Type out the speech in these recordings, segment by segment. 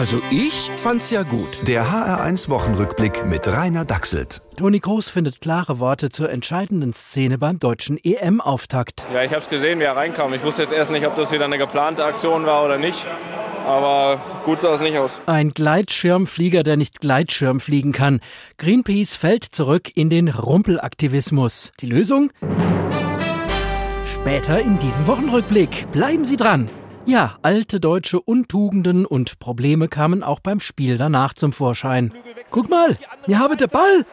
Also ich fand's ja gut. Der HR1 Wochenrückblick mit Rainer Dachselt. Toni Kroos findet klare Worte zur entscheidenden Szene beim deutschen EM-Auftakt. Ja, ich habe es gesehen, wie er reinkam. Ich wusste jetzt erst nicht, ob das wieder eine geplante Aktion war oder nicht. Aber gut sah es nicht aus. Ein Gleitschirmflieger, der nicht Gleitschirm fliegen kann. Greenpeace fällt zurück in den Rumpelaktivismus. Die Lösung? Später in diesem Wochenrückblick. Bleiben Sie dran. Ja, alte deutsche Untugenden und Probleme kamen auch beim Spiel danach zum Vorschein. Guck mal, wir haben den Ball.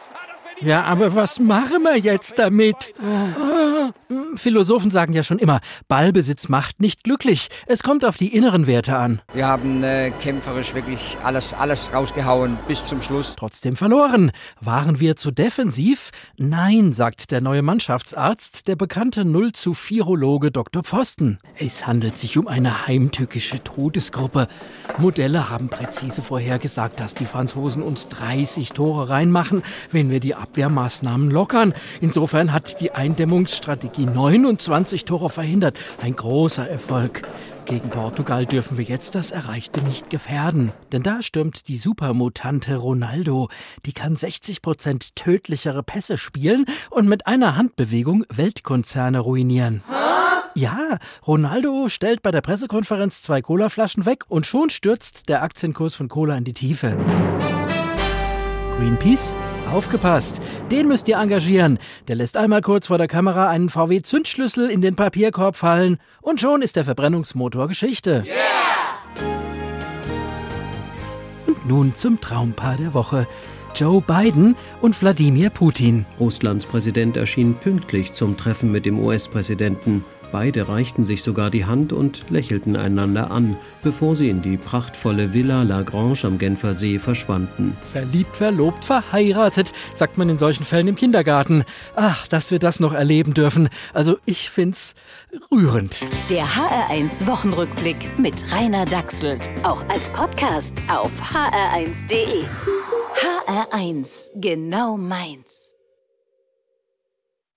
Ja, aber was machen wir jetzt damit? Ah, Philosophen sagen ja schon immer, Ballbesitz macht nicht glücklich. Es kommt auf die inneren Werte an. Wir haben äh, kämpferisch wirklich alles, alles rausgehauen bis zum Schluss. Trotzdem verloren. Waren wir zu defensiv? Nein, sagt der neue Mannschaftsarzt, der bekannte 0 zu 4-Ologe Dr. Pfosten. Es handelt sich um eine heimtückische Todesgruppe. Modelle haben präzise vorhergesagt, dass die Franzosen uns 30 Tore reinmachen, wenn wir die Abwehrmaßnahmen lockern. Insofern hat die Eindämmungsstrategie 29 Tore verhindert. Ein großer Erfolg. Gegen Portugal dürfen wir jetzt das Erreichte nicht gefährden. Denn da stürmt die Supermutante Ronaldo. Die kann 60 Prozent tödlichere Pässe spielen und mit einer Handbewegung Weltkonzerne ruinieren. Ja, Ronaldo stellt bei der Pressekonferenz zwei Colaflaschen weg und schon stürzt der Aktienkurs von Cola in die Tiefe. Greenpeace? Aufgepasst, den müsst ihr engagieren. Der lässt einmal kurz vor der Kamera einen VW-Zündschlüssel in den Papierkorb fallen und schon ist der Verbrennungsmotor Geschichte. Yeah! Und nun zum Traumpaar der Woche. Joe Biden und Wladimir Putin. Russlands Präsident erschien pünktlich zum Treffen mit dem US-Präsidenten. Beide reichten sich sogar die Hand und lächelten einander an, bevor sie in die prachtvolle Villa Lagrange am Genfersee verschwanden. Verliebt, verlobt, verheiratet, sagt man in solchen Fällen im Kindergarten. Ach, dass wir das noch erleben dürfen. Also ich find's rührend. Der HR1 Wochenrückblick mit Rainer Dachselt. Auch als Podcast auf hr1.de. HR1, genau meins.